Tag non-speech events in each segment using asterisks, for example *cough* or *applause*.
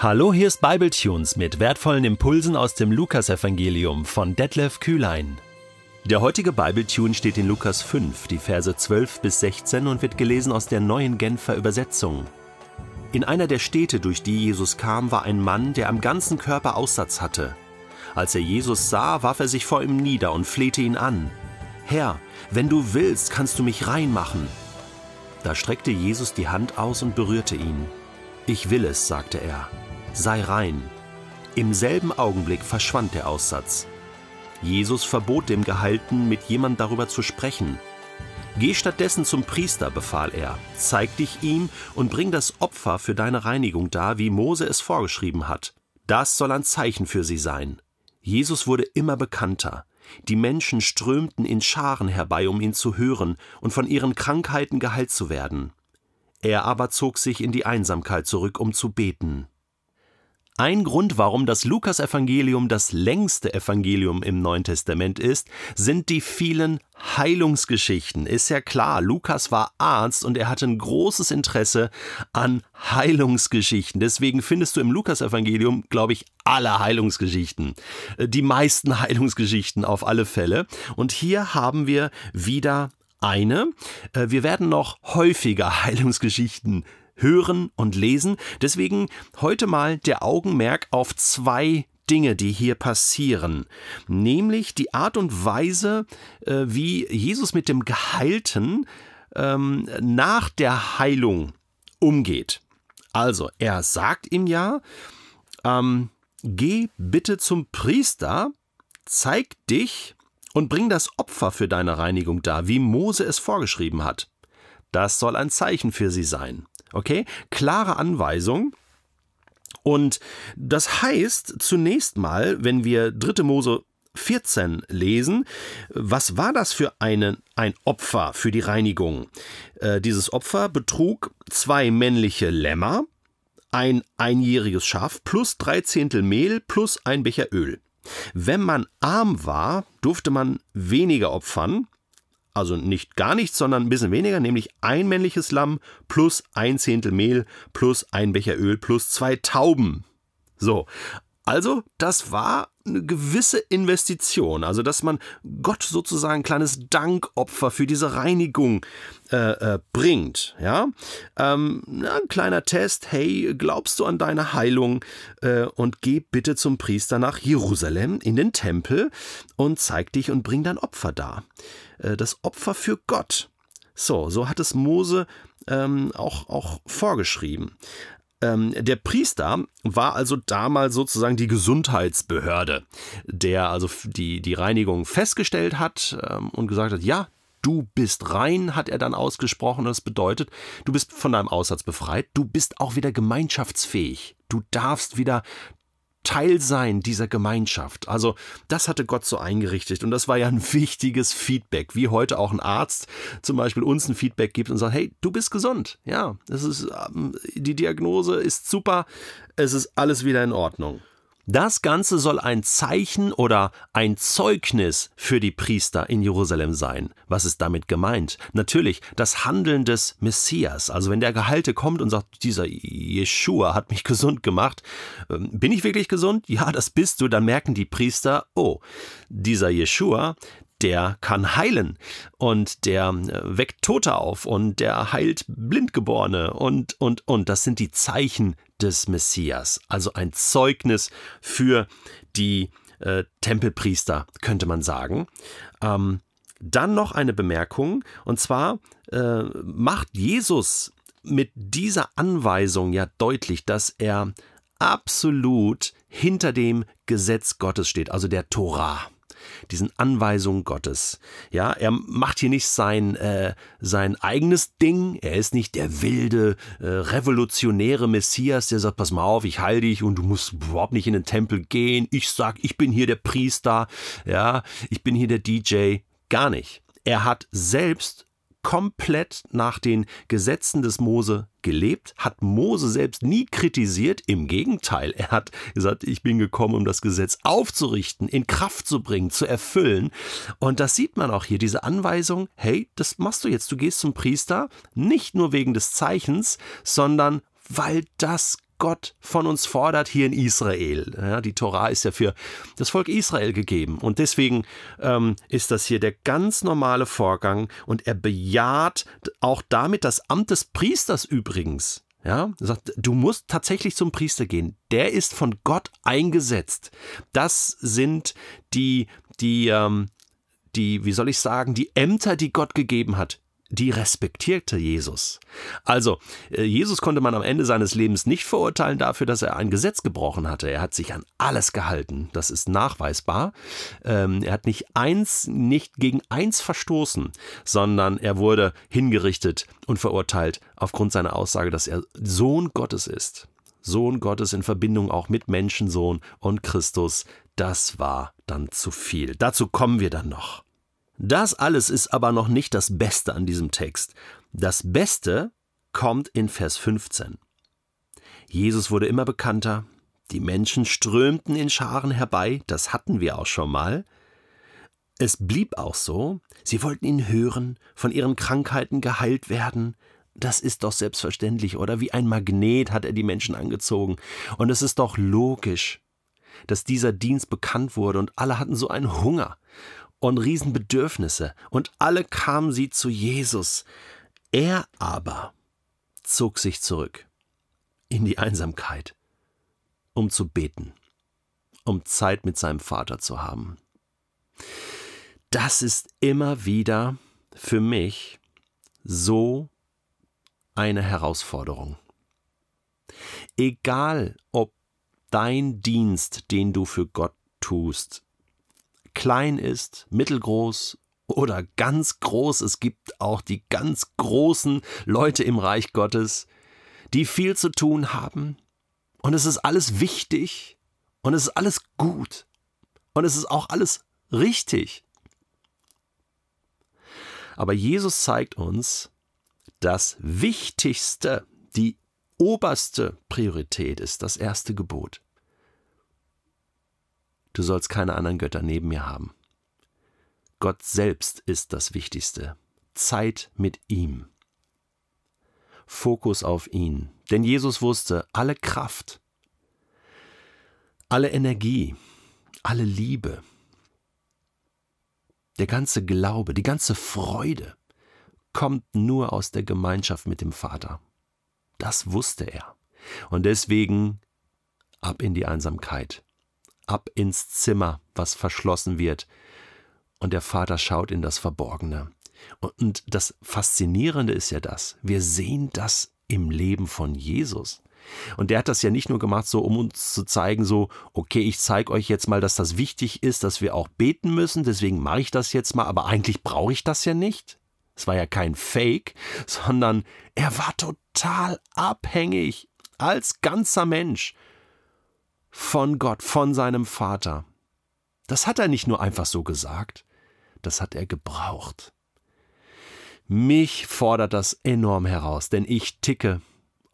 Hallo, hier ist Bibletunes mit wertvollen Impulsen aus dem Lukasevangelium von Detlef Kühlein. Der heutige Bibletune steht in Lukas 5, die Verse 12 bis 16 und wird gelesen aus der neuen Genfer Übersetzung. In einer der Städte, durch die Jesus kam, war ein Mann, der am ganzen Körper Aussatz hatte. Als er Jesus sah, warf er sich vor ihm nieder und flehte ihn an. Herr, wenn du willst, kannst du mich reinmachen. Da streckte Jesus die Hand aus und berührte ihn. Ich will es, sagte er sei rein. Im selben Augenblick verschwand der Aussatz. Jesus verbot dem Gehalten, mit jemand darüber zu sprechen. Geh stattdessen zum Priester, befahl er, zeig dich ihm und bring das Opfer für deine Reinigung dar, wie Mose es vorgeschrieben hat. Das soll ein Zeichen für sie sein. Jesus wurde immer bekannter. Die Menschen strömten in Scharen herbei, um ihn zu hören und von ihren Krankheiten geheilt zu werden. Er aber zog sich in die Einsamkeit zurück, um zu beten. Ein Grund, warum das Lukasevangelium das längste Evangelium im Neuen Testament ist, sind die vielen Heilungsgeschichten. Ist ja klar, Lukas war Arzt und er hatte ein großes Interesse an Heilungsgeschichten. Deswegen findest du im Lukasevangelium, glaube ich, alle Heilungsgeschichten. Die meisten Heilungsgeschichten auf alle Fälle. Und hier haben wir wieder eine. Wir werden noch häufiger *laughs* Heilungsgeschichten hören und lesen. Deswegen heute mal der Augenmerk auf zwei Dinge, die hier passieren, nämlich die Art und Weise, äh, wie Jesus mit dem Geheilten ähm, nach der Heilung umgeht. Also, er sagt ihm ja, ähm, geh bitte zum Priester, zeig dich und bring das Opfer für deine Reinigung dar, wie Mose es vorgeschrieben hat. Das soll ein Zeichen für sie sein. Okay? Klare Anweisung. Und das heißt zunächst mal, wenn wir 3. Mose 14 lesen, was war das für eine, ein Opfer für die Reinigung? Äh, dieses Opfer betrug zwei männliche Lämmer, ein einjähriges Schaf plus drei Zehntel Mehl plus ein Becher Öl. Wenn man arm war, durfte man weniger opfern, also nicht gar nichts, sondern ein bisschen weniger, nämlich ein männliches Lamm plus ein Zehntel Mehl plus ein Becher Öl plus zwei Tauben. So, also das war eine gewisse Investition, also dass man Gott sozusagen ein kleines Dankopfer für diese Reinigung äh, äh, bringt. Ja, ähm, ein kleiner Test. Hey, glaubst du an deine Heilung? Äh, und geh bitte zum Priester nach Jerusalem in den Tempel und zeig dich und bring dein Opfer da. Äh, das Opfer für Gott. So, so hat es Mose ähm, auch, auch vorgeschrieben. Ähm, der Priester war also damals sozusagen die Gesundheitsbehörde, der also die, die Reinigung festgestellt hat ähm, und gesagt hat, ja, du bist rein, hat er dann ausgesprochen. Das bedeutet, du bist von deinem Aussatz befreit, du bist auch wieder gemeinschaftsfähig. Du darfst wieder Teil sein dieser Gemeinschaft. Also das hatte Gott so eingerichtet und das war ja ein wichtiges Feedback, wie heute auch ein Arzt zum Beispiel uns ein Feedback gibt und sagt, hey, du bist gesund. Ja, das ist, ähm, die Diagnose ist super, es ist alles wieder in Ordnung. Das Ganze soll ein Zeichen oder ein Zeugnis für die Priester in Jerusalem sein. Was ist damit gemeint? Natürlich das Handeln des Messias. Also wenn der Gehalte kommt und sagt, dieser Jeshua hat mich *laughs* gesund gemacht, ähm, bin ich wirklich gesund? Ja, das bist du. Dann merken die Priester, oh, dieser Jeshua, der kann heilen. Und der äh, weckt Tote auf. Und der heilt Blindgeborene. Und, und, und. Das sind die Zeichen des Messias, also ein Zeugnis für die äh, Tempelpriester, könnte man sagen. Ähm, dann noch eine Bemerkung, und zwar äh, macht Jesus mit dieser Anweisung ja deutlich, dass er absolut hinter dem Gesetz Gottes steht, also der Torah diesen Anweisungen Gottes. Ja, er macht hier nicht sein, äh, sein eigenes Ding. Er ist nicht der wilde, äh, revolutionäre Messias, der sagt, pass mal auf, ich heil dich und du musst überhaupt nicht in den Tempel gehen. Ich sag, ich bin hier der Priester. Ja, ich bin hier der DJ. Gar nicht. Er hat selbst komplett nach den Gesetzen des Mose gelebt, hat Mose selbst nie kritisiert, im Gegenteil, er hat gesagt, ich bin gekommen, um das Gesetz aufzurichten, in Kraft zu bringen, zu erfüllen. Und das sieht man auch hier, diese Anweisung, hey, das machst du jetzt, du gehst zum Priester, nicht nur wegen des Zeichens, sondern weil das Gott von uns fordert hier in Israel. Ja, die Torah ist ja für das Volk Israel gegeben. Und deswegen ähm, ist das hier der ganz normale Vorgang und er bejaht auch damit das Amt des Priesters übrigens. Ja, sagt, du musst tatsächlich zum Priester gehen. Der ist von Gott eingesetzt. Das sind die, die, ähm, die, wie soll ich sagen, die Ämter, die Gott gegeben hat die respektierte Jesus. Also, äh, Jesus konnte man am Ende seines Lebens nicht verurteilen dafür, dass er ein Gesetz gebrochen hatte. Er hat sich an alles gehalten. Das ist nachweisbar. Ähm, er hat nicht eins, nicht gegen eins verstoßen, sondern er wurde hingerichtet und verurteilt aufgrund seiner Aussage, dass er Sohn Gottes ist. Sohn Gottes in Verbindung auch mit Menschensohn und Christus. Das war dann zu viel. Dazu kommen wir dann noch. Das alles ist aber noch nicht das Beste an diesem Text. Das Beste kommt in Vers 15. Jesus wurde immer bekannter, die Menschen strömten in Scharen herbei, das hatten wir auch schon mal. Es blieb auch so, sie wollten ihn hören, von ihren Krankheiten geheilt werden. Das ist doch selbstverständlich, oder? Wie ein Magnet hat er die Menschen angezogen. Und es ist doch logisch, dass dieser Dienst bekannt wurde und alle hatten so einen Hunger und Riesenbedürfnisse, und alle kamen sie zu Jesus. Er aber zog sich zurück in die Einsamkeit, um zu beten, um Zeit mit seinem Vater zu haben. Das ist immer wieder für mich so eine Herausforderung. Egal, ob dein Dienst, den du für Gott tust, klein ist, mittelgroß oder ganz groß. Es gibt auch die ganz großen Leute im Reich Gottes, die viel zu tun haben. Und es ist alles wichtig und es ist alles gut und es ist auch alles richtig. Aber Jesus zeigt uns, das Wichtigste, die oberste Priorität ist das erste Gebot. Du sollst keine anderen Götter neben mir haben. Gott selbst ist das Wichtigste. Zeit mit ihm. Fokus auf ihn. Denn Jesus wusste, alle Kraft, alle Energie, alle Liebe, der ganze Glaube, die ganze Freude kommt nur aus der Gemeinschaft mit dem Vater. Das wusste er. Und deswegen ab in die Einsamkeit ab ins Zimmer, was verschlossen wird. Und der Vater schaut in das Verborgene. Und das Faszinierende ist ja das, wir sehen das im Leben von Jesus. Und der hat das ja nicht nur gemacht, so um uns zu zeigen, so, okay, ich zeige euch jetzt mal, dass das wichtig ist, dass wir auch beten müssen, deswegen mache ich das jetzt mal, aber eigentlich brauche ich das ja nicht. Es war ja kein Fake, sondern er war total abhängig als ganzer Mensch von Gott, von seinem Vater. Das hat er nicht nur einfach so gesagt, das hat er gebraucht. Mich fordert das enorm heraus, denn ich ticke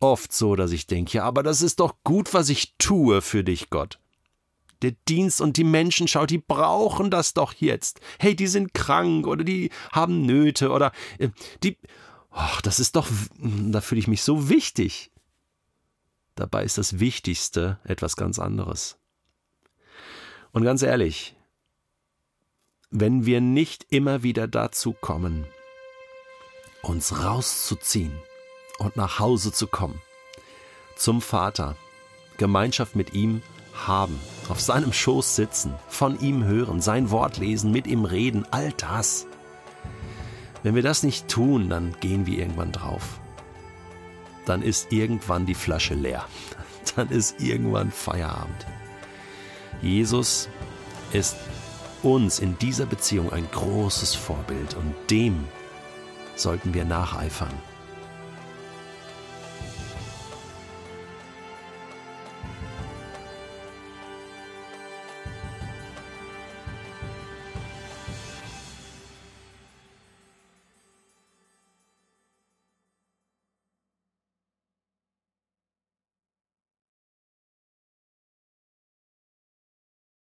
oft so, dass ich denke, ja, aber das ist doch gut, was ich tue für dich, Gott. Der Dienst und die Menschen, schau, die brauchen das doch jetzt. Hey, die sind krank oder die haben Nöte oder äh, die. Ach, das ist doch, da fühle ich mich so wichtig. Dabei ist das Wichtigste etwas ganz anderes. Und ganz ehrlich, wenn wir nicht immer wieder dazu kommen, uns rauszuziehen und nach Hause zu kommen, zum Vater, Gemeinschaft mit ihm haben, auf seinem Schoß sitzen, von ihm hören, sein Wort lesen, mit ihm reden, all das. Wenn wir das nicht tun, dann gehen wir irgendwann drauf dann ist irgendwann die Flasche leer. *laughs* Dann ist irgendwann Feierabend. Jesus ist uns in dieser Beziehung ein großes Vorbild und dem sollten wir nacheifern.